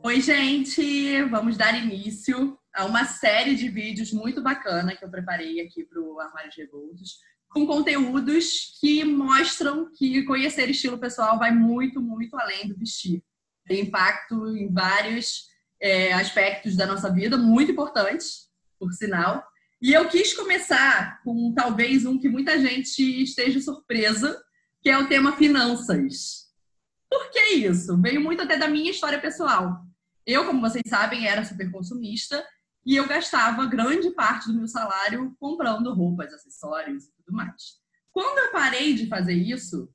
Oi, gente! Vamos dar início a uma série de vídeos muito bacana que eu preparei aqui para o Armário de Revoltos, com conteúdos que mostram que conhecer estilo pessoal vai muito, muito além do vestir. Tem impacto em vários é, aspectos da nossa vida, muito importantes, por sinal. E eu quis começar com talvez um que muita gente esteja surpresa, que é o tema finanças. Por que isso? Veio muito até da minha história pessoal. Eu, como vocês sabem, era super consumista e eu gastava grande parte do meu salário comprando roupas, acessórios e tudo mais. Quando eu parei de fazer isso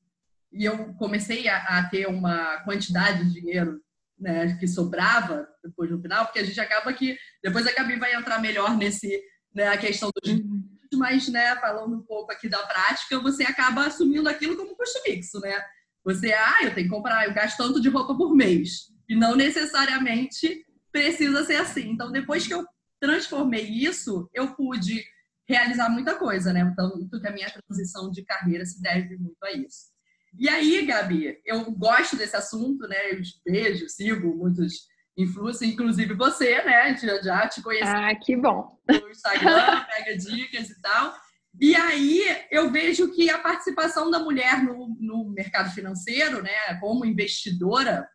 e eu comecei a, a ter uma quantidade de dinheiro né, que sobrava depois no final, porque a gente acaba que depois a Gabi vai entrar melhor nesse né, a questão dos uhum. mas né, falando um pouco aqui da prática, você acaba assumindo aquilo como custo fixo, né? Você, ah, eu tenho que comprar, eu gasto tanto de roupa por mês. E não necessariamente precisa ser assim. Então, depois que eu transformei isso, eu pude realizar muita coisa, né? Então, que a minha transição de carreira se deve muito a isso. E aí, Gabi, eu gosto desse assunto, né? Eu vejo, sigo muitos influencers, inclusive você, né? Já, já te conheci. Ah, que bom. No Instagram, pega dicas e tal. E aí eu vejo que a participação da mulher no, no mercado financeiro, né, como investidora,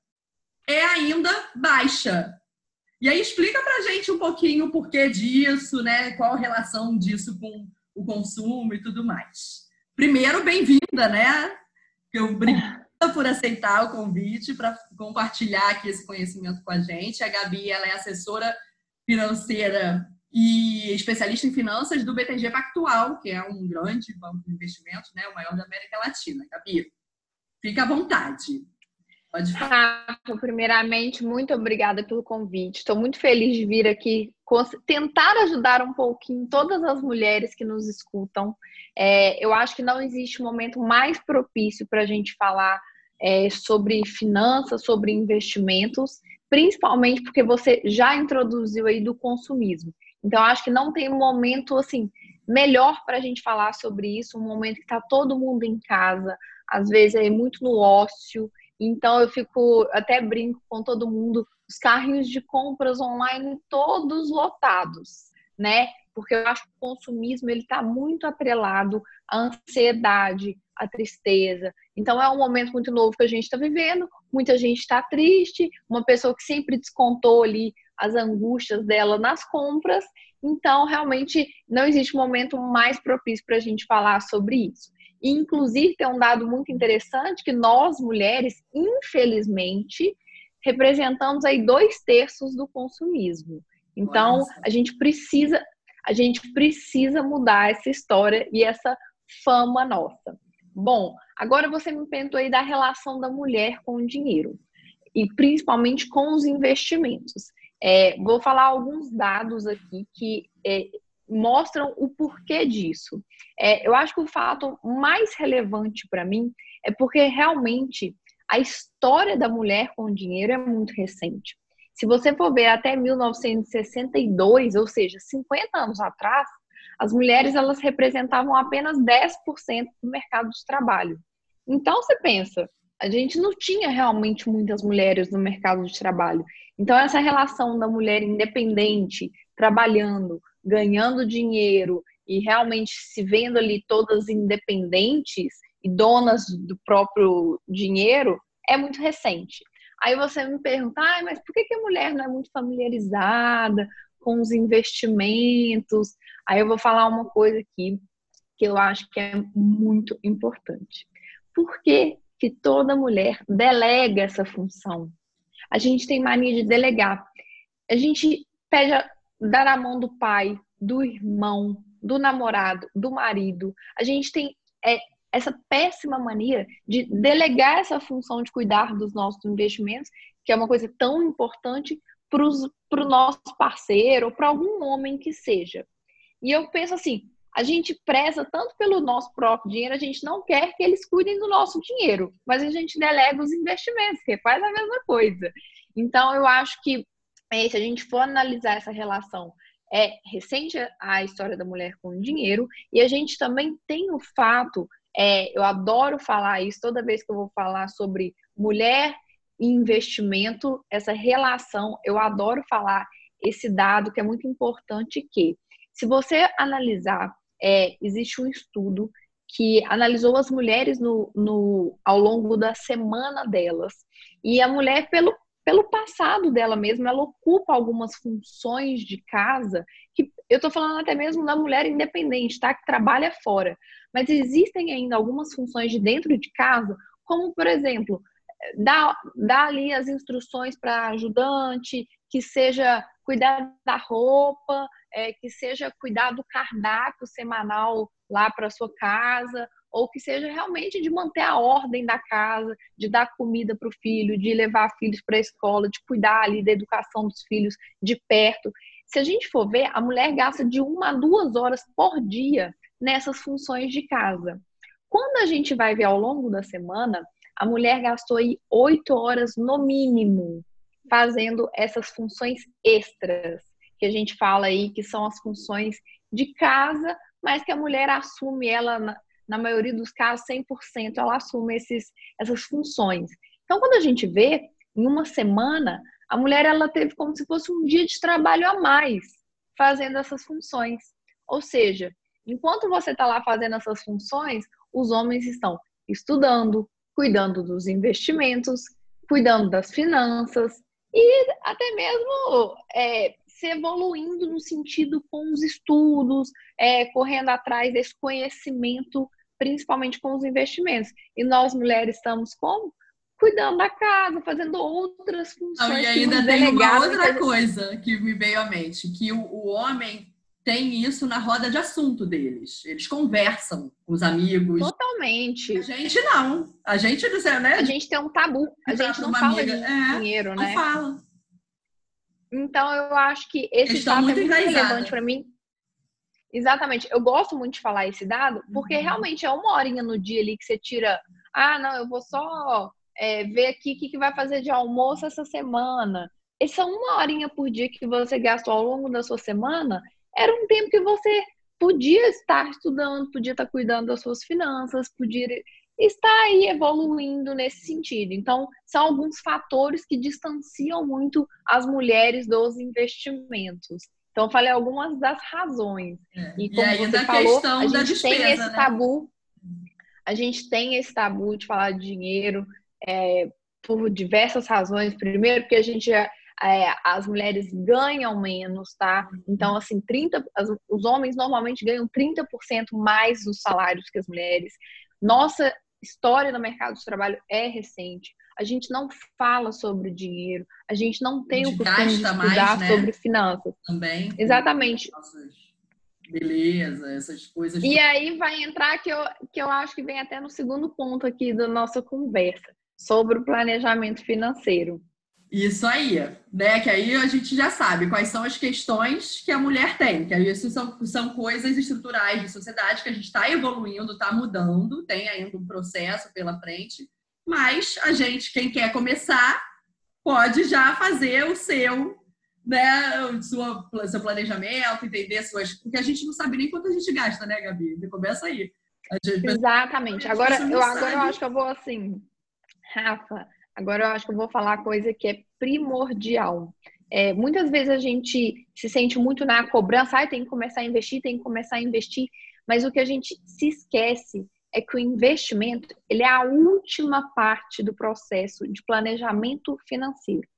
é ainda baixa. E aí explica pra gente um pouquinho o porquê disso, né? Qual a relação disso com o consumo e tudo mais. Primeiro, bem-vinda, né? Obrigada por aceitar o convite para compartilhar aqui esse conhecimento com a gente. A Gabi, ela é assessora financeira e especialista em finanças do BTG Pactual, que é um grande banco de investimentos, né, o maior da América Latina. Gabi, fica à vontade. Pode falar. Ah, primeiramente, muito obrigada pelo convite. Estou muito feliz de vir aqui tentar ajudar um pouquinho todas as mulheres que nos escutam. É, eu acho que não existe momento mais propício para a gente falar é, sobre finanças, sobre investimentos, principalmente porque você já introduziu aí do consumismo. Então, acho que não tem um momento assim melhor para a gente falar sobre isso, um momento que está todo mundo em casa, às vezes é muito no ócio. Então, eu fico até brinco com todo mundo, os carrinhos de compras online todos lotados, né? Porque eu acho que o consumismo ele está muito atrelado à ansiedade, à tristeza. Então, é um momento muito novo que a gente está vivendo. Muita gente está triste, uma pessoa que sempre descontou ali as angústias dela nas compras. Então, realmente, não existe momento mais propício para a gente falar sobre isso. E, inclusive, tem um dado muito interessante que nós, mulheres, infelizmente, representamos aí dois terços do consumismo. Então, a gente precisa, a gente precisa mudar essa história e essa fama nossa. Bom, agora você me perguntou aí da relação da mulher com o dinheiro e principalmente com os investimentos. É, vou falar alguns dados aqui que é, mostram o porquê disso. É, eu acho que o fato mais relevante para mim é porque realmente a história da mulher com dinheiro é muito recente. Se você for ver até 1962, ou seja, 50 anos atrás, as mulheres elas representavam apenas 10% do mercado de trabalho. Então você pensa, a gente não tinha realmente muitas mulheres no mercado de trabalho. Então, essa relação da mulher independente, trabalhando, ganhando dinheiro e realmente se vendo ali todas independentes e donas do próprio dinheiro é muito recente. Aí você me pergunta, ah, mas por que, a mulher não é muito familiarizada com os investimentos? Aí eu vou falar uma coisa aqui que eu acho que é muito importante. Por que que toda mulher delega essa função. A gente tem mania de delegar. A gente pede a, dar a mão do pai, do irmão, do namorado, do marido. A gente tem é, essa péssima mania de delegar essa função de cuidar dos nossos investimentos, que é uma coisa tão importante para o nosso parceiro ou para algum homem que seja. E eu penso assim, a gente preza tanto pelo nosso próprio dinheiro, a gente não quer que eles cuidem do nosso dinheiro, mas a gente delega os investimentos, que faz a mesma coisa. Então, eu acho que é, se a gente for analisar essa relação, é recente a história da mulher com dinheiro, e a gente também tem o fato, é, eu adoro falar isso toda vez que eu vou falar sobre mulher investimento, essa relação. Eu adoro falar esse dado que é muito importante que, se você analisar, é, existe um estudo que analisou as mulheres no, no, ao longo da semana delas. E a mulher, pelo, pelo passado dela mesma, ela ocupa algumas funções de casa que eu estou falando até mesmo da mulher independente, tá? Que trabalha fora. Mas existem ainda algumas funções de dentro de casa, como, por exemplo, dar, dar ali as instruções para ajudante, que seja cuidar da roupa, é, que seja cuidar do cardápio semanal lá para sua casa, ou que seja realmente de manter a ordem da casa, de dar comida para o filho, de levar filhos para a escola, de cuidar ali da educação dos filhos de perto. Se a gente for ver, a mulher gasta de uma a duas horas por dia nessas funções de casa. Quando a gente vai ver ao longo da semana, a mulher gastou aí oito horas no mínimo fazendo essas funções extras, que a gente fala aí que são as funções de casa, mas que a mulher assume ela, na, maioria dos casos, 100%, ela assume esses, essas funções. Então, quando a gente vê, em uma semana, a mulher ela teve como se fosse um dia de trabalho a mais fazendo essas funções. Ou seja, enquanto você está lá fazendo essas funções, os homens estão estudando, cuidando dos investimentos, cuidando das finanças, e até mesmo é, se evoluindo no sentido com os estudos, é, correndo atrás desse conhecimento, principalmente com os investimentos. E nós mulheres estamos como? Cuidando da casa, fazendo outras funções. Não, e ainda tem uma outra coisa que me veio à mente, que o, o homem tem isso na roda de assunto deles. Eles conversam com os amigos. Totalmente. A gente não. A gente, né? A gente tem um tabu. A gente não fala amiga. de é, dinheiro, né? Não fala. Então, eu acho que esse dado é muito relevante para mim. Exatamente. Eu gosto muito de falar esse dado, porque uhum. realmente é uma horinha no dia ali que você tira. Ah, não, eu vou só é, ver aqui o que, que vai fazer de almoço essa semana. Essa uma horinha por dia que você gastou ao longo da sua semana era um tempo que você podia estar estudando, podia estar cuidando das suas finanças, podia estar aí evoluindo nesse sentido. Então, são alguns fatores que distanciam muito as mulheres dos investimentos. Então, falei algumas das razões. É. E como e você falou, a gente despesa, tem esse né? tabu, a gente tem esse tabu de falar de dinheiro é, por diversas razões. Primeiro, porque a gente é, as mulheres ganham menos, tá? Então, assim, 30, as, os homens normalmente ganham 30% mais dos salários que as mulheres. Nossa história no mercado de trabalho é recente. A gente não fala sobre dinheiro, a gente não tem o costume de estudar mais, né? sobre finanças. Também. Exatamente. Nossas beleza, essas coisas. E aí vai entrar que eu, que eu acho que vem até no segundo ponto aqui da nossa conversa, sobre o planejamento financeiro. Isso aí, né? Que aí a gente já sabe quais são as questões que a mulher tem, que isso são, são coisas estruturais de sociedade que a gente está evoluindo, está mudando, tem ainda um processo pela frente, mas a gente, quem quer começar, pode já fazer o seu, né? O seu, seu planejamento, entender suas. Porque a gente não sabe nem quanto a gente gasta, né, Gabi? Começa aí. Exatamente. Agora, eu, agora eu acho que eu vou assim, Rafa Agora eu acho que eu vou falar coisa que é primordial. É, muitas vezes a gente se sente muito na cobrança, ah, tem que começar a investir, tem que começar a investir, mas o que a gente se esquece é que o investimento ele é a última parte do processo de planejamento financeiro.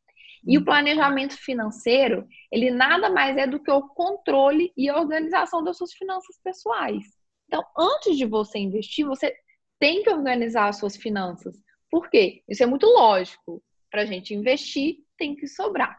E o planejamento financeiro, ele nada mais é do que o controle e a organização das suas finanças pessoais. Então, antes de você investir, você tem que organizar as suas finanças. Por quê? Isso é muito lógico. Para a gente investir, tem que sobrar.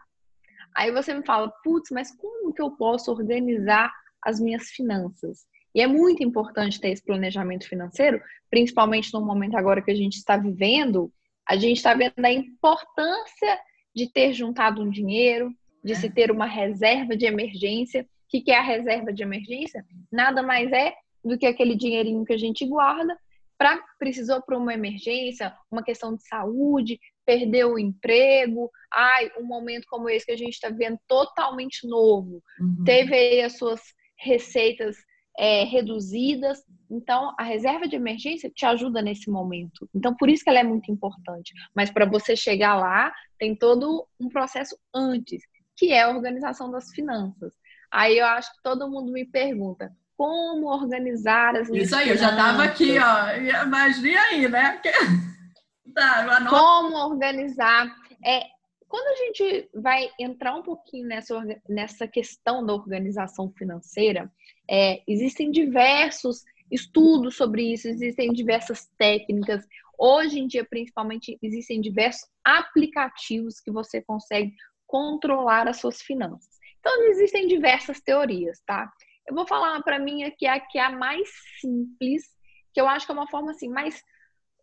Aí você me fala, putz, mas como que eu posso organizar as minhas finanças? E é muito importante ter esse planejamento financeiro, principalmente no momento agora que a gente está vivendo. A gente está vendo a importância de ter juntado um dinheiro, de se ter uma reserva de emergência. O que é a reserva de emergência? Nada mais é do que aquele dinheirinho que a gente guarda para precisou para uma emergência, uma questão de saúde, perdeu o emprego, ai, um momento como esse que a gente está vendo totalmente novo, uhum. teve aí as suas receitas é, reduzidas. Então, a reserva de emergência te ajuda nesse momento. Então, por isso que ela é muito importante. Mas para você chegar lá, tem todo um processo antes, que é a organização das finanças. Aí eu acho que todo mundo me pergunta, como organizar as Isso aí, eu já estava aqui, ó. Mas e aí, né? Tá, como organizar. É, quando a gente vai entrar um pouquinho nessa, nessa questão da organização financeira, é, existem diversos estudos sobre isso, existem diversas técnicas. Hoje em dia, principalmente, existem diversos aplicativos que você consegue controlar as suas finanças. Então, existem diversas teorias, tá? Eu vou falar para mim aqui a que é a mais simples, que eu acho que é uma forma assim mais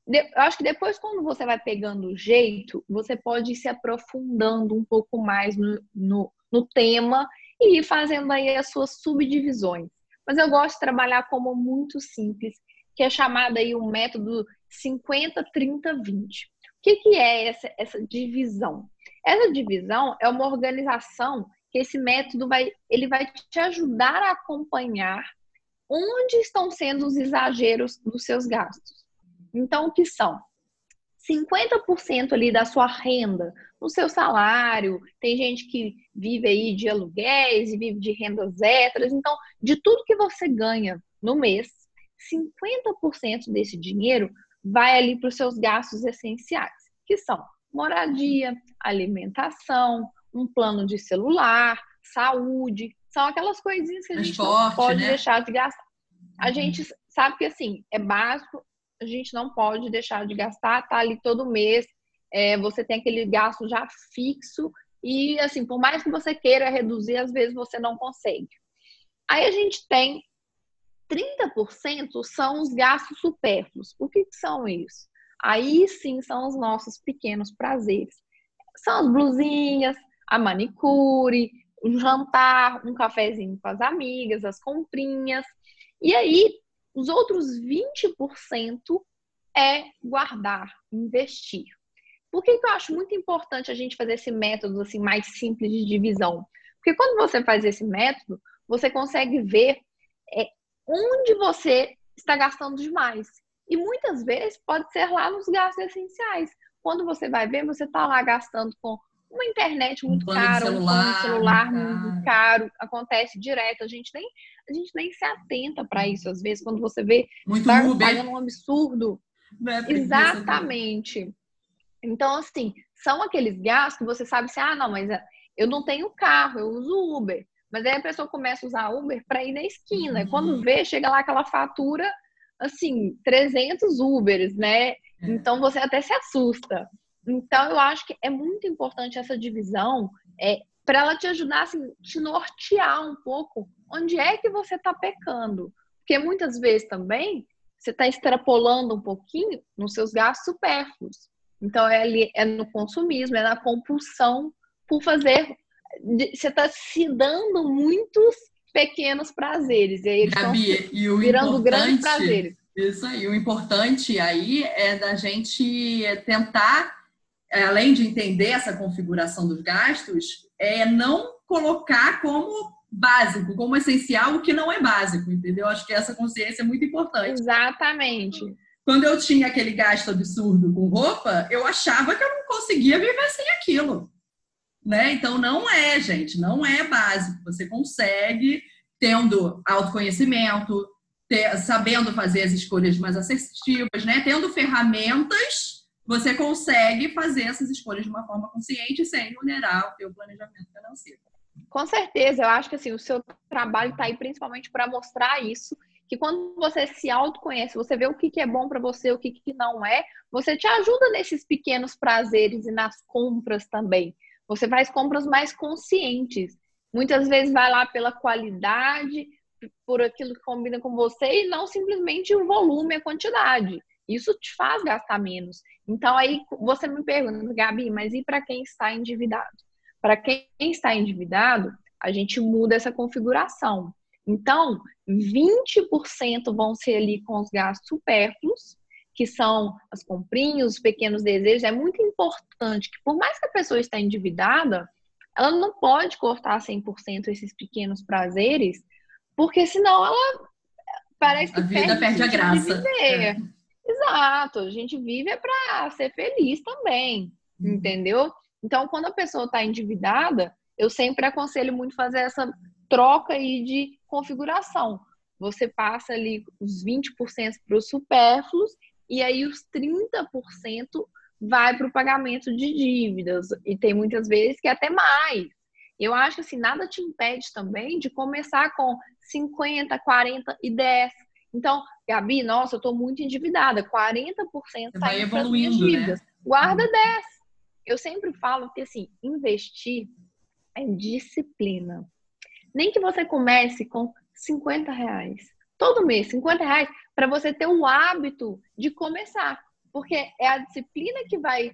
eu acho que depois, quando você vai pegando o jeito, você pode ir se aprofundando um pouco mais no, no, no tema e ir fazendo aí as suas subdivisões. Mas eu gosto de trabalhar como muito simples, que é chamado aí o método 50-30-20. O que, que é essa, essa divisão? Essa divisão é uma organização que esse método vai, ele vai te ajudar a acompanhar onde estão sendo os exageros dos seus gastos. Então, o que são? 50% ali da sua renda, no seu salário, tem gente que vive aí de aluguéis e vive de rendas extras, então, de tudo que você ganha no mês, 50% desse dinheiro vai ali para os seus gastos essenciais, que são moradia, alimentação, um plano de celular, saúde, são aquelas coisinhas que a gente não pode né? deixar de gastar. A gente sabe que assim, é básico, a gente não pode deixar de gastar, tá ali todo mês, é, você tem aquele gasto já fixo e assim, por mais que você queira reduzir, às vezes você não consegue. Aí a gente tem 30% são os gastos supérfluos. O que, que são isso? Aí sim são os nossos pequenos prazeres. São as blusinhas, a manicure, o jantar, um cafezinho com as amigas, as comprinhas. E aí, os outros 20% é guardar, investir. Por que, que eu acho muito importante a gente fazer esse método assim mais simples de divisão? Porque quando você faz esse método, você consegue ver é, onde você está gastando demais. E muitas vezes pode ser lá nos gastos essenciais. Quando você vai ver, você está lá gastando com uma internet muito um cara, celular, um celular muito caro, acontece direto. A gente nem, a gente nem se atenta para isso às vezes quando você vê muito tá pagando um absurdo. É Exatamente. Então assim, são aqueles gastos que você sabe assim, ah, não, mas eu não tenho carro, eu uso Uber. Mas aí a pessoa começa a usar Uber para ir na esquina. Uhum. E quando vê, chega lá aquela fatura assim, 300 Ubers, né? É. Então você até se assusta. Então, eu acho que é muito importante essa divisão é, para ela te ajudar, assim, te nortear um pouco onde é que você está pecando. Porque muitas vezes também você está extrapolando um pouquinho nos seus gastos supérfluos. Então, é, ali, é no consumismo, é na compulsão por fazer. Você está se dando muitos pequenos prazeres. E aí eles Gabi, estão virando grandes prazeres. Isso aí. O importante aí é da gente tentar é, além de entender essa configuração dos gastos, é não colocar como básico, como essencial, o que não é básico, entendeu? Acho que essa consciência é muito importante. Exatamente. Quando eu tinha aquele gasto absurdo com roupa, eu achava que eu não conseguia viver sem aquilo. Né? Então não é, gente, não é básico. Você consegue tendo autoconhecimento, ter, sabendo fazer as escolhas mais assertivas, né? Tendo ferramentas você consegue fazer essas escolhas de uma forma consciente sem vulnerar o teu planejamento financeiro. Com certeza, eu acho que assim, o seu trabalho está aí principalmente para mostrar isso, que quando você se autoconhece, você vê o que, que é bom para você, o que, que não é, você te ajuda nesses pequenos prazeres e nas compras também. Você faz compras mais conscientes. Muitas vezes vai lá pela qualidade, por aquilo que combina com você e não simplesmente o volume, a quantidade. Isso te faz gastar menos. Então aí você me pergunta, Gabi, mas e para quem está endividado? Para quem está endividado, a gente muda essa configuração. Então, 20% vão ser ali com os gastos supérfluos, que são as comprinhas, os pequenos desejos. É muito importante que, por mais que a pessoa está endividada, ela não pode cortar 100% esses pequenos prazeres, porque senão ela parece que a vida perde, perde a graça. É. Exato, a gente vive é para ser feliz também, uhum. entendeu? Então, quando a pessoa está endividada, eu sempre aconselho muito fazer essa troca aí de configuração. Você passa ali os 20% para os supérfluos e aí os 30% vai para o pagamento de dívidas. E tem muitas vezes que é até mais. Eu acho que assim, nada te impede também de começar com 50, 40 e 10. Então, Gabi, nossa, eu estou muito endividada. 40% está indo para as minhas né? dívidas. Né? Guarda 10. Uhum. Eu sempre falo que assim, investir é disciplina. Nem que você comece com 50 reais. Todo mês, 50 reais, para você ter o hábito de começar. Porque é a disciplina que vai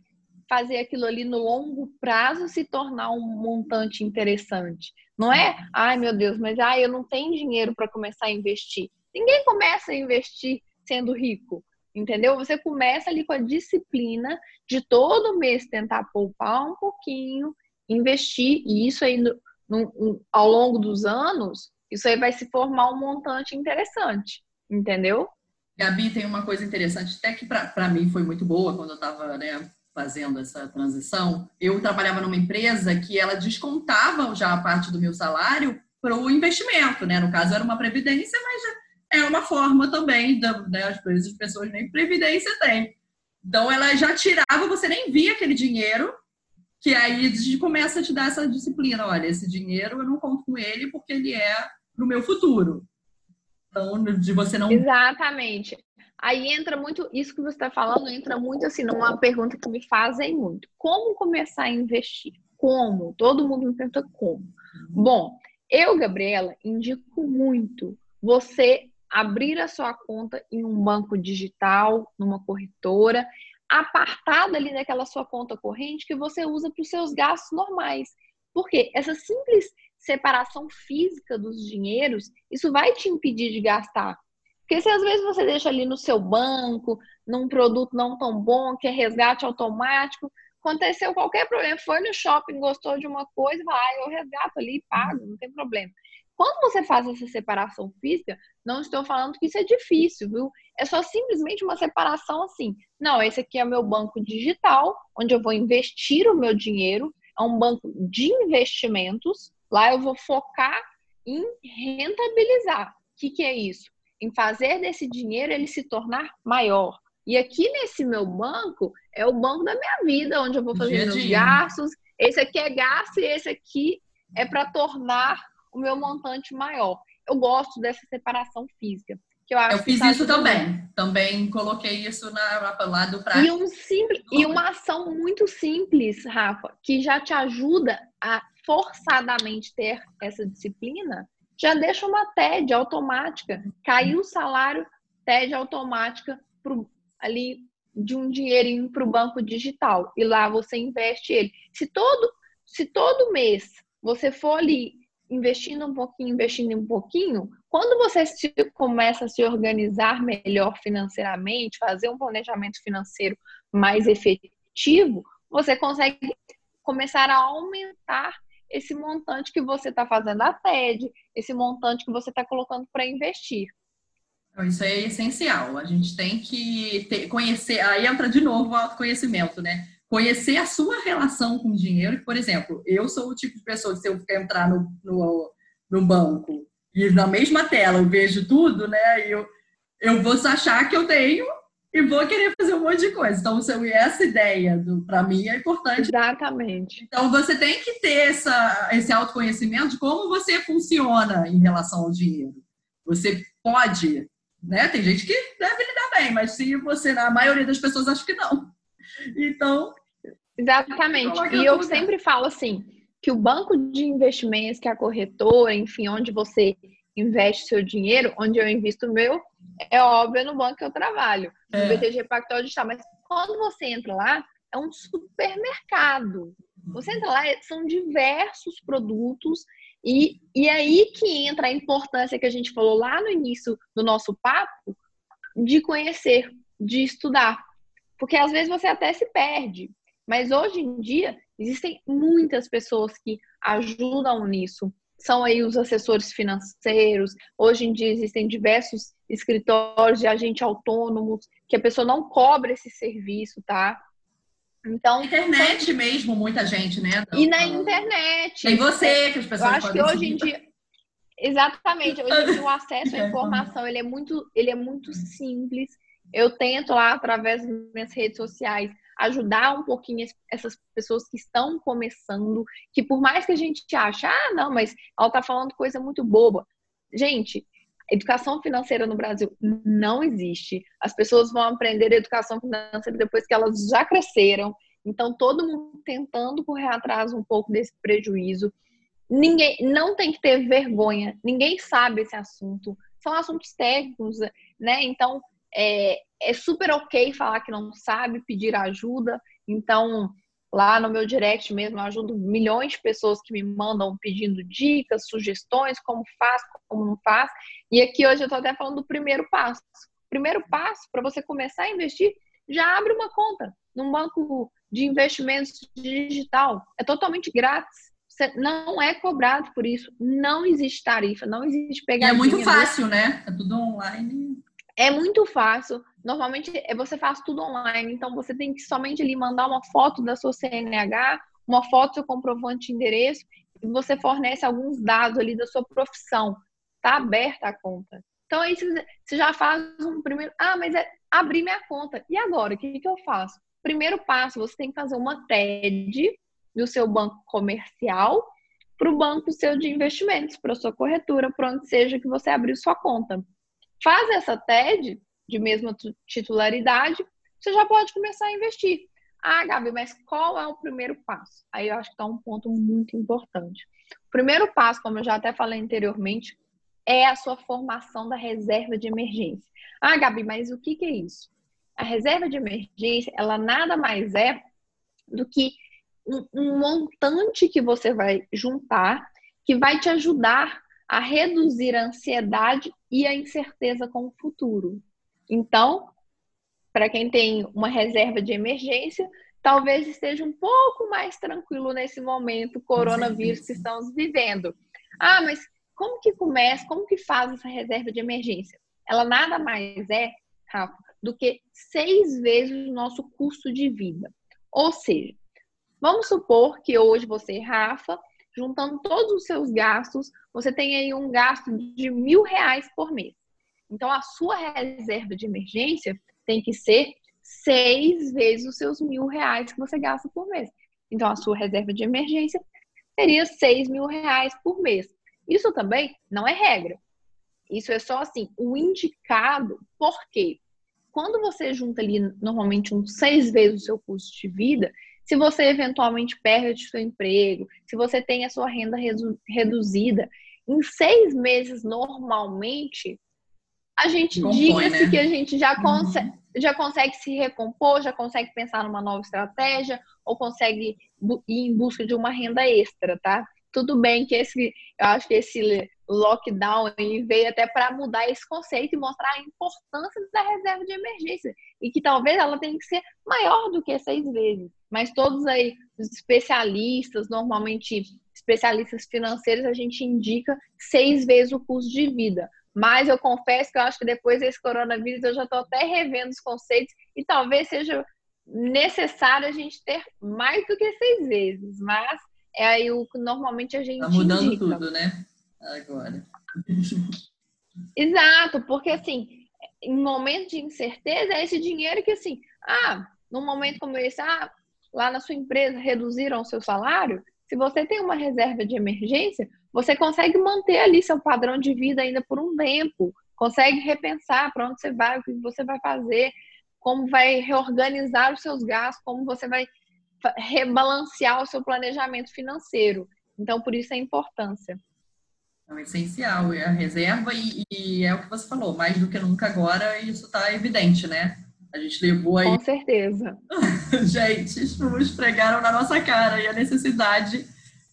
fazer aquilo ali no longo prazo se tornar um montante interessante. Não é, ai meu Deus, mas ai, eu não tenho dinheiro para começar a investir. Ninguém começa a investir sendo rico, entendeu? Você começa ali com a disciplina de todo mês tentar poupar um pouquinho, investir, e isso aí no, no, ao longo dos anos, isso aí vai se formar um montante interessante, entendeu? Gabi, tem uma coisa interessante, até que para mim foi muito boa quando eu estava né, fazendo essa transição. Eu trabalhava numa empresa que ela descontava já a parte do meu salário para o investimento, né? No caso, era uma previdência, mas é uma forma também, da, né? Às vezes as pessoas nem previdência têm. Então, ela já tirava, você nem via aquele dinheiro, que aí começa a te dar essa disciplina. Olha, esse dinheiro eu não conto com ele porque ele é para o meu futuro. Então, de você não. Exatamente. Aí entra muito, isso que você está falando, entra muito assim, numa pergunta que me fazem muito. Como começar a investir? Como? Todo mundo me pergunta como. Bom, eu, Gabriela, indico muito você abrir a sua conta em um banco digital, numa corretora, apartada ali daquela sua conta corrente que você usa para os seus gastos normais. Porque essa simples separação física dos dinheiros, isso vai te impedir de gastar. Porque se às vezes você deixa ali no seu banco, num produto não tão bom, que é resgate automático, aconteceu qualquer problema, foi no shopping, gostou de uma coisa, vai, ah, eu resgato ali pago, não tem problema. Quando você faz essa separação física, não estou falando que isso é difícil, viu? É só simplesmente uma separação assim. Não, esse aqui é o meu banco digital, onde eu vou investir o meu dinheiro, é um banco de investimentos. Lá eu vou focar em rentabilizar. O que, que é isso? em fazer desse dinheiro ele se tornar maior. E aqui nesse meu banco é o banco da minha vida, onde eu vou fazer meus gastos. Esse aqui é gasto e esse aqui é para tornar o meu montante maior. Eu gosto dessa separação física. Que eu, acho eu fiz tá isso também. Bem. Também coloquei isso na, na lado prático. E, um simples, e uma ação muito simples, Rafa, que já te ajuda a forçadamente ter essa disciplina, já deixa uma TED automática. Caiu o salário, TED automática pro, ali de um dinheirinho para o banco digital. E lá você investe ele. Se todo, se todo mês você for ali investindo um pouquinho, investindo um pouquinho, quando você se, começa a se organizar melhor financeiramente, fazer um planejamento financeiro mais efetivo, você consegue começar a aumentar esse montante que você está fazendo a TED, esse montante que você está colocando para investir. Então, isso é essencial. A gente tem que ter, conhecer, aí entra de novo o autoconhecimento, né? Conhecer a sua relação com o dinheiro. Por exemplo, eu sou o tipo de pessoa que se eu entrar no, no, no banco e na mesma tela eu vejo tudo, né? Eu, eu vou achar que eu tenho e vou querer fazer um monte de coisa. Então, essa ideia, para mim, é importante. Exatamente. Então, você tem que ter essa, esse autoconhecimento de como você funciona em relação ao dinheiro. Você pode, né? Tem gente que deve lidar bem, mas se você, a maioria das pessoas, acho que não. Então. Exatamente. E eu sempre falo assim: que o banco de investimentos, que é a corretora, enfim, onde você investe seu dinheiro, onde eu invisto o meu, é óbvio no banco que eu trabalho, no é. BTG Pactual Digital. Mas quando você entra lá, é um supermercado. Você entra lá, são diversos produtos e, e aí que entra a importância que a gente falou lá no início do nosso papo de conhecer, de estudar. Porque às vezes você até se perde. Mas hoje em dia existem muitas pessoas que ajudam nisso são aí os assessores financeiros. Hoje em dia existem diversos escritórios de agente autônomos que a pessoa não cobra esse serviço, tá? Então, internet mesmo, muita gente, né? E na internet. Tem você, que as pessoas Eu acho que hoje em dia Exatamente, hoje em dia o acesso à informação ele é muito, ele é muito simples. Eu tento lá através das minhas redes sociais ajudar um pouquinho essas pessoas que estão começando, que por mais que a gente ache, ah, não, mas ela tá falando coisa muito boba. Gente, educação financeira no Brasil não existe. As pessoas vão aprender educação financeira depois que elas já cresceram. Então, todo mundo tentando correr atrás um pouco desse prejuízo. Ninguém não tem que ter vergonha. Ninguém sabe esse assunto. São assuntos técnicos, né? Então, é, é super ok falar que não sabe, pedir ajuda. Então, lá no meu direct mesmo, eu ajudo milhões de pessoas que me mandam pedindo dicas, sugestões, como faz, como não faz. E aqui hoje eu estou até falando do primeiro passo. Primeiro passo para você começar a investir, já abre uma conta num banco de investimentos digital. É totalmente grátis. Você não é cobrado por isso. Não existe tarifa, não existe. E é muito fácil, né? É tudo online. É muito fácil. Normalmente é, você faz tudo online, então você tem que somente ali mandar uma foto da sua CNH, uma foto do seu comprovante de endereço, e você fornece alguns dados ali da sua profissão. Tá aberta a conta. Então aí você já faz um primeiro. Ah, mas é abrir minha conta. E agora? O que, que eu faço? Primeiro passo, você tem que fazer uma TED do seu banco comercial para o banco seu de investimentos, para a sua corretura, para onde seja que você abriu sua conta. Faz essa TED de mesma titularidade, você já pode começar a investir. Ah, Gabi, mas qual é o primeiro passo? Aí eu acho que está um ponto muito importante. O primeiro passo, como eu já até falei anteriormente, é a sua formação da reserva de emergência. Ah, Gabi, mas o que, que é isso? A reserva de emergência, ela nada mais é do que um, um montante que você vai juntar que vai te ajudar a reduzir a ansiedade e a incerteza com o futuro. Então, para quem tem uma reserva de emergência, talvez esteja um pouco mais tranquilo nesse momento coronavírus que estamos vivendo. Ah, mas como que começa? Como que faz essa reserva de emergência? Ela nada mais é, Rafa, do que seis vezes o nosso custo de vida. Ou seja, vamos supor que hoje você, Rafa, juntando todos os seus gastos, você tem aí um gasto de mil reais por mês. Então, a sua reserva de emergência tem que ser seis vezes os seus mil reais que você gasta por mês. Então, a sua reserva de emergência seria seis mil reais por mês. Isso também não é regra. Isso é só assim, o indicado, por quê? Quando você junta ali normalmente uns seis vezes o seu custo de vida, se você eventualmente perde seu emprego, se você tem a sua renda reduzida, em seis meses normalmente a gente diga-se né? que a gente já, conse uhum. já consegue se recompor, já consegue pensar numa nova estratégia ou consegue ir em busca de uma renda extra, tá? Tudo bem que esse, eu acho que esse lockdown veio até para mudar esse conceito e mostrar a importância da reserva de emergência e que talvez ela tenha que ser maior do que seis vezes. Mas todos aí os especialistas, normalmente especialistas financeiros, a gente indica seis vezes o custo de vida. Mas eu confesso que eu acho que depois desse coronavírus eu já estou até revendo os conceitos e talvez seja necessário a gente ter mais do que seis vezes. Mas é aí o que normalmente a gente. Está mudando indica. tudo, né? Agora. Exato, porque assim, em momento de incerteza, é esse dinheiro que assim, ah, num momento como esse, ah, lá na sua empresa reduziram o seu salário, se você tem uma reserva de emergência, você consegue manter ali seu padrão de vida ainda por um tempo, consegue repensar para onde você vai, o que você vai fazer, como vai reorganizar os seus gastos, como você vai rebalancear o seu planejamento financeiro. Então, por isso a importância. É essencial, é a reserva e, e, é o que você falou, mais do que nunca agora, isso está evidente, né? A gente levou aí. Com certeza. gente, os pregaram na nossa cara e a necessidade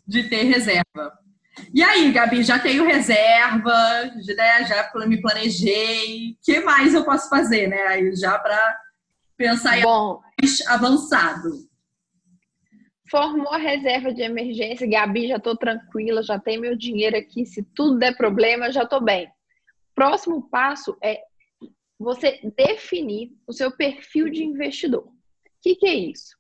de ter reserva. E aí, Gabi, já tenho reserva, né? já me planejei. O que mais eu posso fazer, né? Aí já para pensar em mais avançado. formou a reserva de emergência, Gabi, já estou tranquila, já tem meu dinheiro aqui, se tudo der problema, já estou bem. Próximo passo é você definir o seu perfil de investidor. O que, que é isso?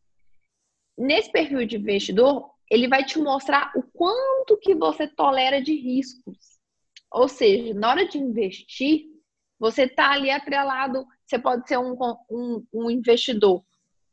Nesse perfil de investidor, ele vai te mostrar o quanto que você tolera de riscos. Ou seja, na hora de investir, você está ali atrelado, você pode ser um, um, um investidor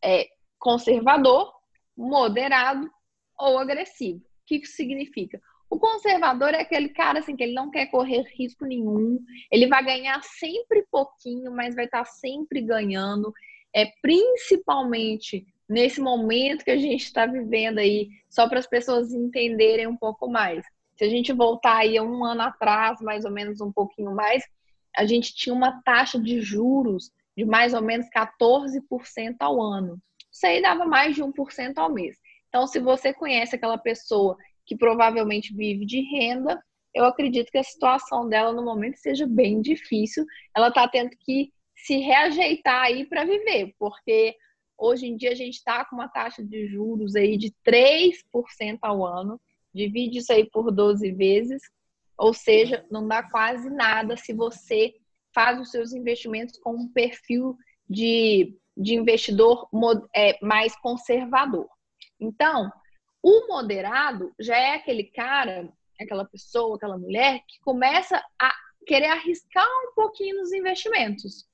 é, conservador, moderado ou agressivo. O que isso significa? O conservador é aquele cara assim que ele não quer correr risco nenhum, ele vai ganhar sempre pouquinho, mas vai estar sempre ganhando. É principalmente nesse momento que a gente está vivendo aí, só para as pessoas entenderem um pouco mais. Se a gente voltar aí um ano atrás, mais ou menos um pouquinho mais, a gente tinha uma taxa de juros de mais ou menos 14% ao ano. Isso aí dava mais de 1% ao mês. Então, se você conhece aquela pessoa que provavelmente vive de renda, eu acredito que a situação dela no momento seja bem difícil. Ela está tendo que se reajeitar aí para viver, porque hoje em dia a gente está com uma taxa de juros aí de 3% ao ano, divide isso aí por 12 vezes, ou seja, não dá quase nada se você faz os seus investimentos com um perfil de, de investidor é, mais conservador. Então, o moderado já é aquele cara, aquela pessoa, aquela mulher que começa a querer arriscar um pouquinho nos investimentos.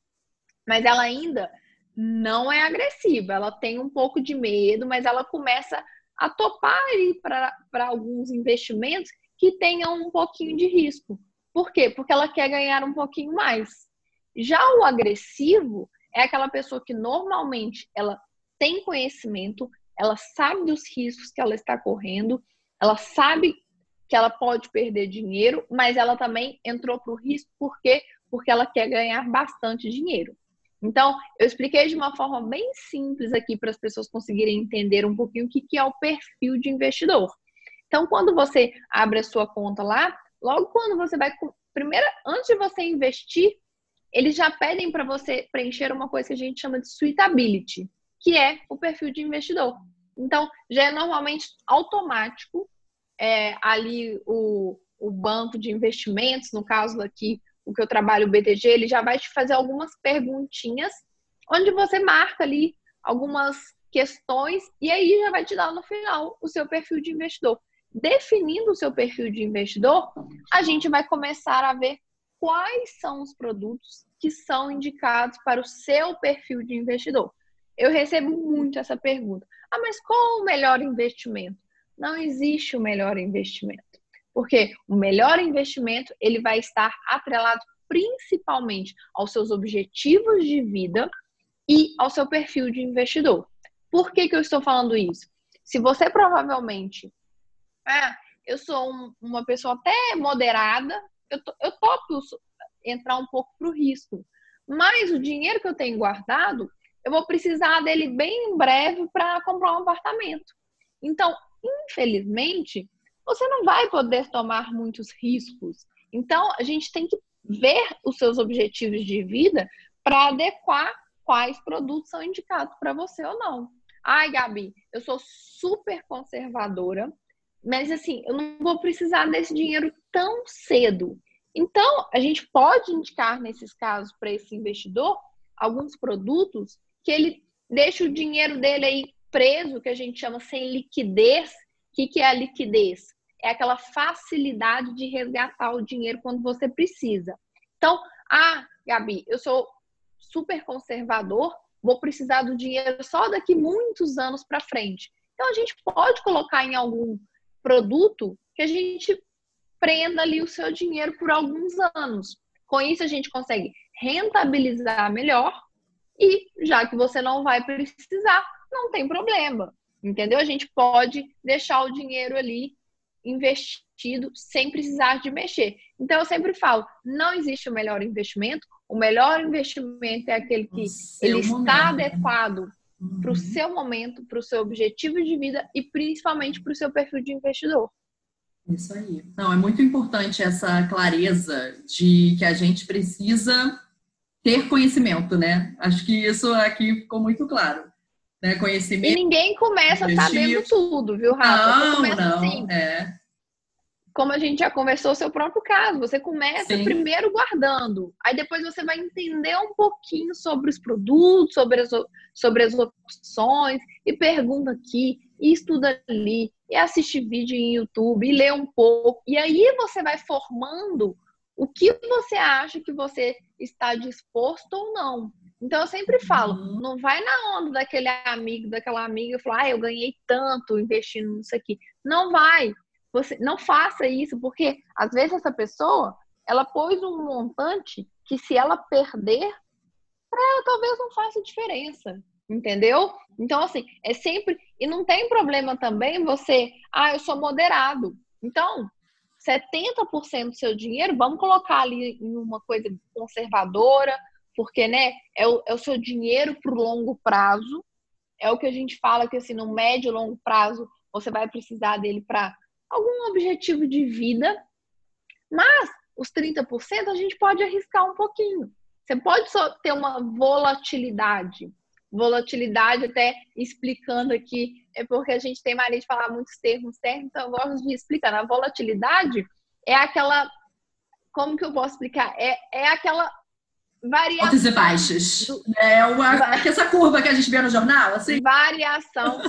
Mas ela ainda não é agressiva, ela tem um pouco de medo, mas ela começa a topar aí para alguns investimentos que tenham um pouquinho de risco. Por quê? Porque ela quer ganhar um pouquinho mais. Já o agressivo é aquela pessoa que normalmente ela tem conhecimento, ela sabe dos riscos que ela está correndo, ela sabe que ela pode perder dinheiro, mas ela também entrou para o risco por quê? Porque ela quer ganhar bastante dinheiro. Então, eu expliquei de uma forma bem simples aqui para as pessoas conseguirem entender um pouquinho o que, que é o perfil de investidor. Então, quando você abre a sua conta lá, logo quando você vai. Primeiro, antes de você investir, eles já pedem para você preencher uma coisa que a gente chama de suitability, que é o perfil de investidor. Então, já é normalmente automático é, ali o, o banco de investimentos, no caso aqui, o que eu trabalho, o BTG, ele já vai te fazer algumas perguntinhas, onde você marca ali algumas questões e aí já vai te dar no final o seu perfil de investidor definindo o seu perfil de investidor, a gente vai começar a ver quais são os produtos que são indicados para o seu perfil de investidor. Eu recebo muito essa pergunta. Ah, mas qual o melhor investimento? Não existe o melhor investimento. Porque o melhor investimento, ele vai estar atrelado principalmente aos seus objetivos de vida e ao seu perfil de investidor. Por que, que eu estou falando isso? Se você provavelmente ah, eu sou um, uma pessoa até moderada, eu, to, eu topo entrar um pouco para o risco. Mas o dinheiro que eu tenho guardado, eu vou precisar dele bem em breve para comprar um apartamento. Então, infelizmente, você não vai poder tomar muitos riscos. Então, a gente tem que ver os seus objetivos de vida para adequar quais produtos são indicados para você ou não. Ai, Gabi, eu sou super conservadora, mas assim, eu não vou precisar desse dinheiro tão cedo. Então, a gente pode indicar nesses casos para esse investidor alguns produtos que ele deixa o dinheiro dele aí preso, que a gente chama sem liquidez. O que, que é a liquidez? É aquela facilidade de resgatar o dinheiro quando você precisa. Então, ah, Gabi, eu sou super conservador, vou precisar do dinheiro só daqui muitos anos para frente. Então, a gente pode colocar em algum produto que a gente prenda ali o seu dinheiro por alguns anos. Com isso, a gente consegue rentabilizar melhor e já que você não vai precisar, não tem problema. Entendeu? A gente pode deixar o dinheiro ali investido sem precisar de mexer. Então eu sempre falo, não existe o melhor investimento. O melhor investimento é aquele que ele está adequado para o uhum. seu momento, para o seu objetivo de vida e principalmente para o seu perfil de investidor. Isso aí. Não, é muito importante essa clareza de que a gente precisa ter conhecimento, né? Acho que isso aqui ficou muito claro. Né? Conhecimento. E ninguém começa sabendo tudo, viu, Rafa? Não, não. Assim. É como a gente já conversou, o seu próprio caso. Você começa Sim. primeiro guardando, aí depois você vai entender um pouquinho sobre os produtos, sobre as, sobre as opções, e pergunta aqui, e estuda ali, e assiste vídeo em YouTube, e lê um pouco. E aí você vai formando o que você acha que você está disposto ou não. Então eu sempre falo, uhum. não vai na onda daquele amigo, daquela amiga e falar, ah, eu ganhei tanto investindo nisso aqui. Não vai. Você não faça isso, porque às vezes essa pessoa, ela pôs um montante que se ela perder, para ela talvez não faça diferença, entendeu? Então assim, é sempre e não tem problema também você, ah, eu sou moderado. Então, 70% do seu dinheiro, vamos colocar ali em uma coisa conservadora, porque né, é o, é o seu dinheiro para o longo prazo. É o que a gente fala que assim, no médio e longo prazo, você vai precisar dele para algum objetivo de vida, mas os 30% a gente pode arriscar um pouquinho. Você pode só ter uma volatilidade. Volatilidade, até explicando aqui, é porque a gente tem mania de falar muitos termos técnicos, então eu gosto de explicar. A volatilidade é aquela. Como que eu posso explicar? É, é aquela variação. Altas e baixas. Do... É uma, essa curva que a gente vê no jornal, assim? Variação.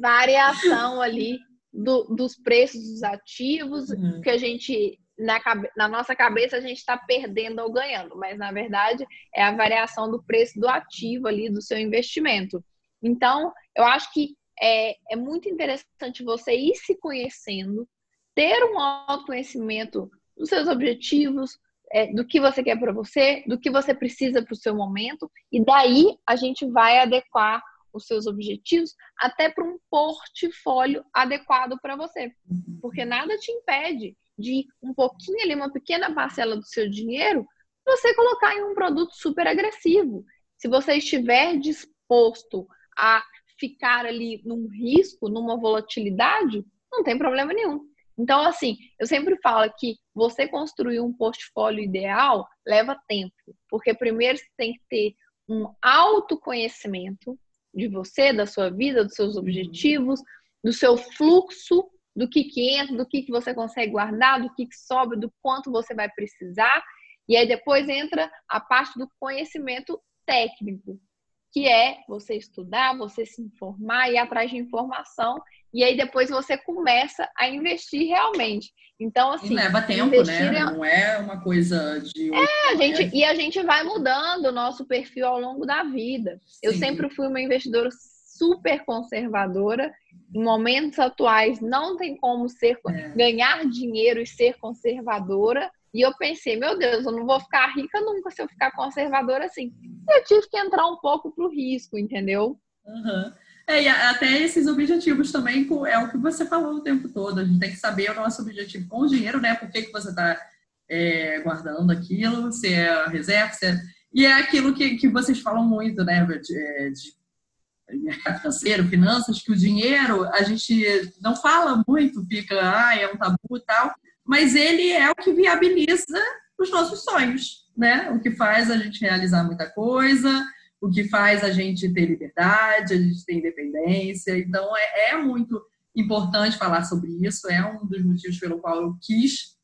variação ali do, dos preços dos ativos, uhum. que a gente, na, na nossa cabeça, a gente está perdendo ou ganhando, mas na verdade é a variação do preço do ativo ali, do seu investimento. Então, eu acho que é, é muito interessante você ir se conhecendo, ter um autoconhecimento dos seus objetivos, é, do que você quer para você, do que você precisa para o seu momento, e daí a gente vai adequar os seus objetivos, até para um portfólio adequado para você. Porque nada te impede de um pouquinho ali, uma pequena parcela do seu dinheiro, você colocar em um produto super agressivo. Se você estiver disposto a ficar ali num risco, numa volatilidade, não tem problema nenhum. Então, assim, eu sempre falo que você construir um portfólio ideal leva tempo, porque primeiro você tem que ter um autoconhecimento, de você, da sua vida, dos seus objetivos, do seu fluxo, do que, que entra, do que, que você consegue guardar, do que, que sobra, do quanto você vai precisar. E aí depois entra a parte do conhecimento técnico, que é você estudar, você se informar, ir atrás de informação, e aí depois você começa a investir realmente. Então, assim. E leva tempo, né? É... Não é uma coisa de. É, a gente, e a gente vai mudando o nosso perfil ao longo da vida. Sim. Eu sempre fui uma investidora super conservadora. Em momentos atuais, não tem como ser é. ganhar dinheiro e ser conservadora. E eu pensei, meu Deus, eu não vou ficar rica nunca se eu ficar conservadora assim. Eu tive que entrar um pouco pro risco, entendeu? Uhum. É, e até esses objetivos também é o que você falou o tempo todo. A gente tem que saber o nosso objetivo com o dinheiro, né? Por que, que você está é, guardando aquilo, se é reserva, se é... E é aquilo que, que vocês falam muito, né? De, é, de mercado financeiro, finanças, que o dinheiro a gente não fala muito, fica, ah, é um tabu e tal, mas ele é o que viabiliza os nossos sonhos, né? O que faz a gente realizar muita coisa, o que faz a gente ter liberdade, a gente ter independência. Então, é, é muito importante falar sobre isso. É um dos motivos pelo qual eu quis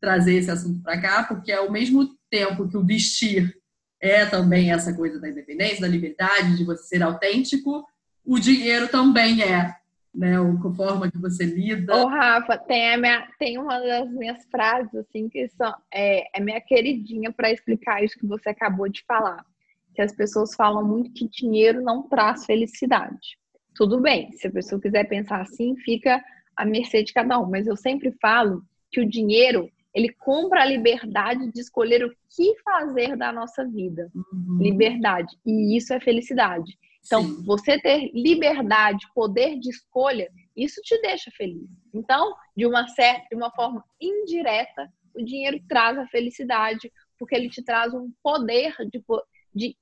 trazer esse assunto para cá, porque ao mesmo tempo que o vestir é também essa coisa da independência, da liberdade, de você ser autêntico, o dinheiro também é né? A forma que você lida. Ô, Rafa, tem, a minha, tem uma das minhas frases, assim, que são, é, é minha queridinha para explicar isso que você acabou de falar. Que as pessoas falam muito que dinheiro não traz felicidade. Tudo bem, se a pessoa quiser pensar assim, fica à mercê de cada um. Mas eu sempre falo que o dinheiro, ele compra a liberdade de escolher o que fazer da nossa vida. Uhum. Liberdade. E isso é felicidade. Então, Sim. você ter liberdade, poder de escolha, isso te deixa feliz. Então, de uma certa, de uma forma indireta, o dinheiro traz a felicidade, porque ele te traz um poder de, de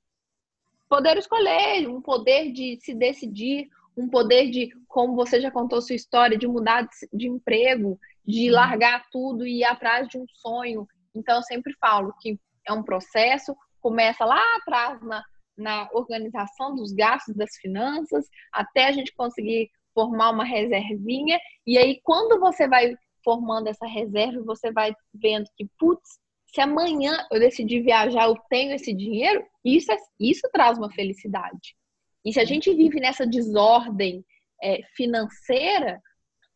poder escolher, um poder de se decidir, um poder de, como você já contou sua história, de mudar de emprego, de largar tudo e ir atrás de um sonho. Então, eu sempre falo que é um processo, começa lá atrás na, na organização dos gastos das finanças, até a gente conseguir formar uma reservinha. E aí, quando você vai formando essa reserva, você vai vendo que, putz, se amanhã eu decidir viajar, eu tenho esse dinheiro, isso, é, isso traz uma felicidade. E se a gente vive nessa desordem é, financeira,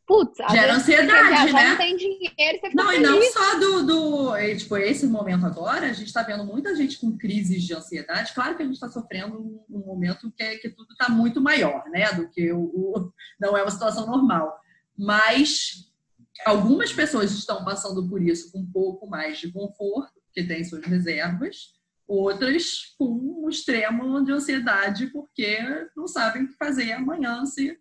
putz, gera ansiedade, viajar, né? Não tem dinheiro, você Não, feliz. e não só do, do tipo, esse momento agora, a gente está vendo muita gente com crises de ansiedade. Claro que a gente está sofrendo um, um, momento que, é, que tudo está muito maior, né? Do que o, o, não é uma situação normal. Mas algumas pessoas estão passando por isso com um pouco mais de conforto, que tem suas reservas, outras com um extremo de ansiedade porque não sabem o que fazer amanhã se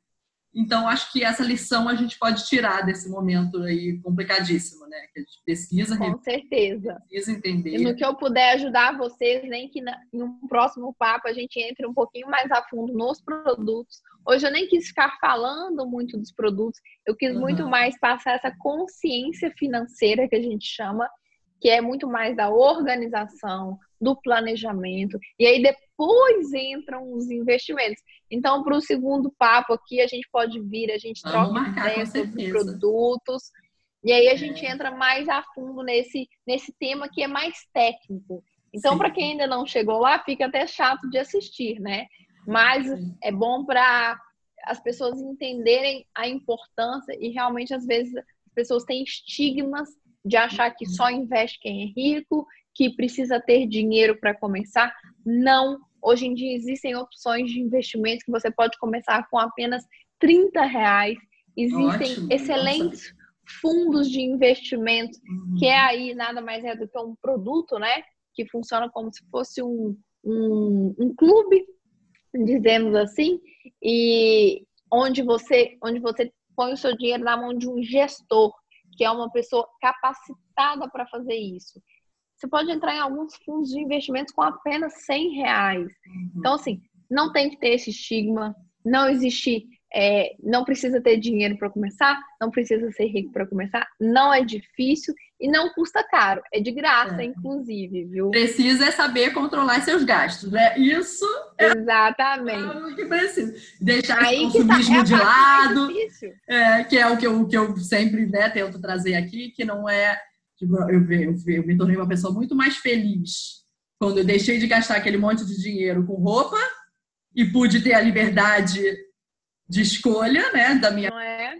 então, acho que essa lição a gente pode tirar desse momento aí complicadíssimo, né? Que a gente pesquisa, Com certeza. precisa entender. E no que eu puder ajudar vocês, nem que em um próximo papo a gente entre um pouquinho mais a fundo nos produtos. Hoje eu nem quis ficar falando muito dos produtos, eu quis uhum. muito mais passar essa consciência financeira que a gente chama, que é muito mais da organização, do planejamento. E aí depois entram os investimentos. Então, para o segundo papo aqui, a gente pode vir, a gente troca ideias sobre produtos. E aí a gente é. entra mais a fundo nesse, nesse tema que é mais técnico. Então, para quem ainda não chegou lá, fica até chato de assistir, né? Mas Sim. é bom para as pessoas entenderem a importância e realmente, às vezes, as pessoas têm estigmas de achar que só investe quem é rico, que precisa ter dinheiro para começar. Não, Hoje em dia existem opções de investimento que você pode começar com apenas 30 reais. Existem Ótimo, excelentes nossa. fundos de investimento, uhum. que é aí nada mais é do que um produto, né? Que funciona como se fosse um, um, um clube, dizemos assim, e onde você, onde você põe o seu dinheiro na mão de um gestor, que é uma pessoa capacitada para fazer isso. Você pode entrar em alguns fundos de investimentos com apenas 100 reais. Uhum. Então, assim, não tem que ter esse estigma, não existe, é, não precisa ter dinheiro para começar, não precisa ser rico para começar, não é difícil e não custa caro, é de graça, é. inclusive, viu? Precisa é saber controlar seus gastos, né? Isso é Exatamente. o que precisa. Deixar Aí o consumismo tá, é de lado, é, que é o que eu, que eu sempre né, tento trazer aqui, que não é Tipo, eu, eu, eu me tornei uma pessoa muito mais feliz quando eu deixei de gastar aquele monte de dinheiro com roupa e pude ter a liberdade de escolha, né, da minha, é?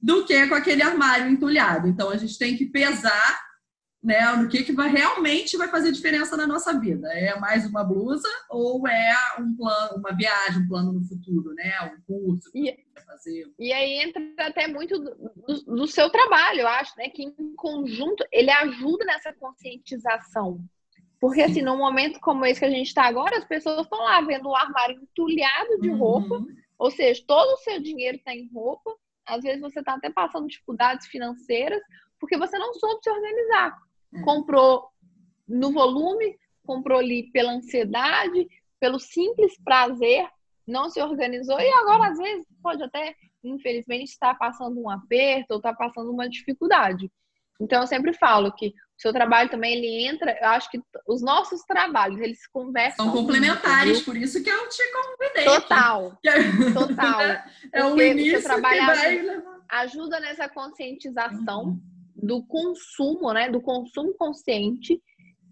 do que com aquele armário entulhado. Então a gente tem que pesar né, no que, que vai, realmente vai fazer diferença na nossa vida. É mais uma blusa ou é um plano, uma viagem, um plano no futuro, né? Um curso que e, fazer. E aí entra até muito do, do, seu trabalho, eu acho, né? Que em conjunto ele ajuda nessa conscientização. Porque, Sim. assim, num momento como esse que a gente está agora, as pessoas estão lá vendo o armário entulhado de uhum. Ou seja, todo o seu dinheiro está em roupa. Às vezes você está até passando dificuldades financeiras porque você não soube se organizar. Hum. comprou no volume, comprou ali pela ansiedade, pelo simples prazer, não se organizou e agora às vezes pode até, infelizmente, estar passando um aperto ou estar passando uma dificuldade. Então eu sempre falo que o seu trabalho também ele entra, eu acho que os nossos trabalhos eles conversam são complementares, muito, por isso que eu te convidei. Total. Total. é o início o seu trabalho vai... ajuda nessa conscientização. Uhum do consumo, né? Do consumo consciente,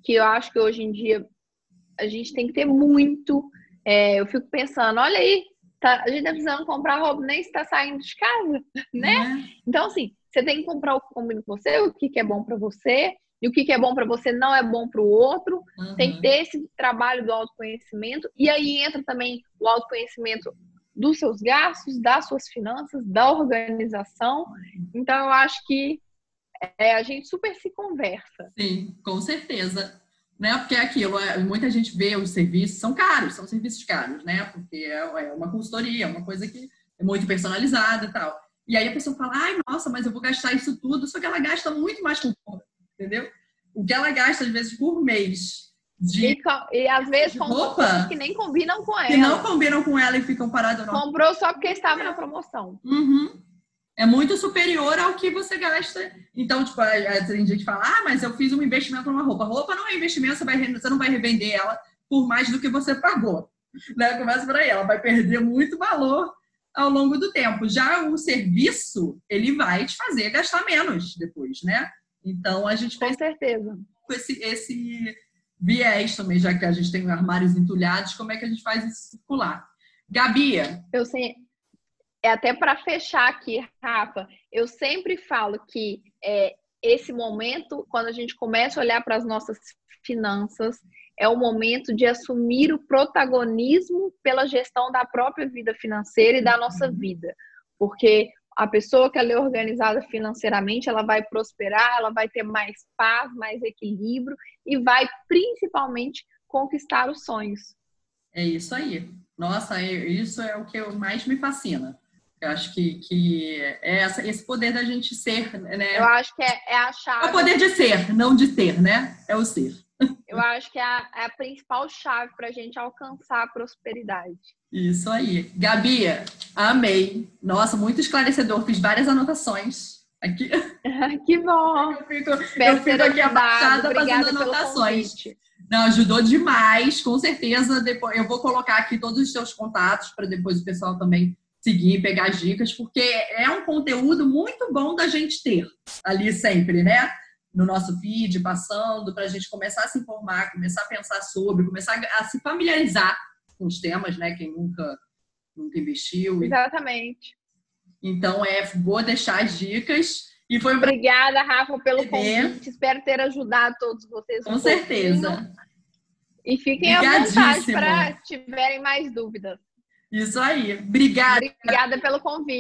que eu acho que hoje em dia a gente tem que ter muito. É, eu fico pensando, olha aí, tá, a gente tá precisando comprar roupa, nem está saindo de casa, né? Uhum. Então, assim, você tem que comprar o que combina com você, o que, que é bom para você, e o que, que é bom para você não é bom para o outro. Uhum. Tem que ter esse trabalho do autoconhecimento, e aí entra também o autoconhecimento dos seus gastos, das suas finanças, da organização. Então, eu acho que é, a gente super se conversa. Sim, com certeza. Né? Porque é aquilo, é, muita gente vê os serviços, são caros, são serviços caros, né? Porque é, é uma consultoria, é uma coisa que é muito personalizada e tal. E aí a pessoa fala, ai, nossa, mas eu vou gastar isso tudo, só que ela gasta muito mais com roupa, entendeu? O que ela gasta, às vezes, por mês. De, e, e às vezes com roupa que nem combinam com ela. Que não combinam com ela e ficam paradas. Comprou só porque estava na promoção. Uhum é muito superior ao que você gasta. Então, tipo, tem gente que fala, ah, mas eu fiz um investimento numa roupa. Roupa não é investimento, você, vai, você não vai revender ela por mais do que você pagou. Né? Começa por aí, ela vai perder muito valor ao longo do tempo. Já o serviço, ele vai te fazer gastar menos depois, né? Então a gente com certeza esse, esse viés também, já que a gente tem armários entulhados, como é que a gente faz isso circular? Gabi. Eu sei. É até para fechar aqui, Rafa, eu sempre falo que é, esse momento, quando a gente começa a olhar para as nossas finanças, é o momento de assumir o protagonismo pela gestão da própria vida financeira e da nossa vida. Porque a pessoa que ela é organizada financeiramente, ela vai prosperar, ela vai ter mais paz, mais equilíbrio e vai principalmente conquistar os sonhos. É isso aí. Nossa, é, isso é o que mais me fascina. Eu acho que, que é essa, esse poder da gente ser, né? Eu acho que é, é a chave. É o poder de ser, não de ter, né? É o ser. Eu acho que é a, é a principal chave para a gente alcançar a prosperidade. Isso aí. Gabi, amei. Nossa, muito esclarecedor. Fiz várias anotações aqui. que bom. Eu fico, eu fico aqui abaixada fazendo anotações. Não, ajudou demais, com certeza. Depois eu vou colocar aqui todos os seus contatos para depois o pessoal também seguir, pegar as dicas, porque é um conteúdo muito bom da gente ter ali sempre, né? No nosso feed, passando, para a gente começar a se informar, começar a pensar sobre, começar a se familiarizar com os temas, né? Quem nunca, nunca investiu. Exatamente. Então, é, vou deixar as dicas. E foi Obrigada, Rafa, pelo convite. Espero ter ajudado todos vocês. Com um certeza. Pouquinho. E fiquem à vontade para tiverem mais dúvidas. Isso aí. Obrigada. Obrigada pelo convite.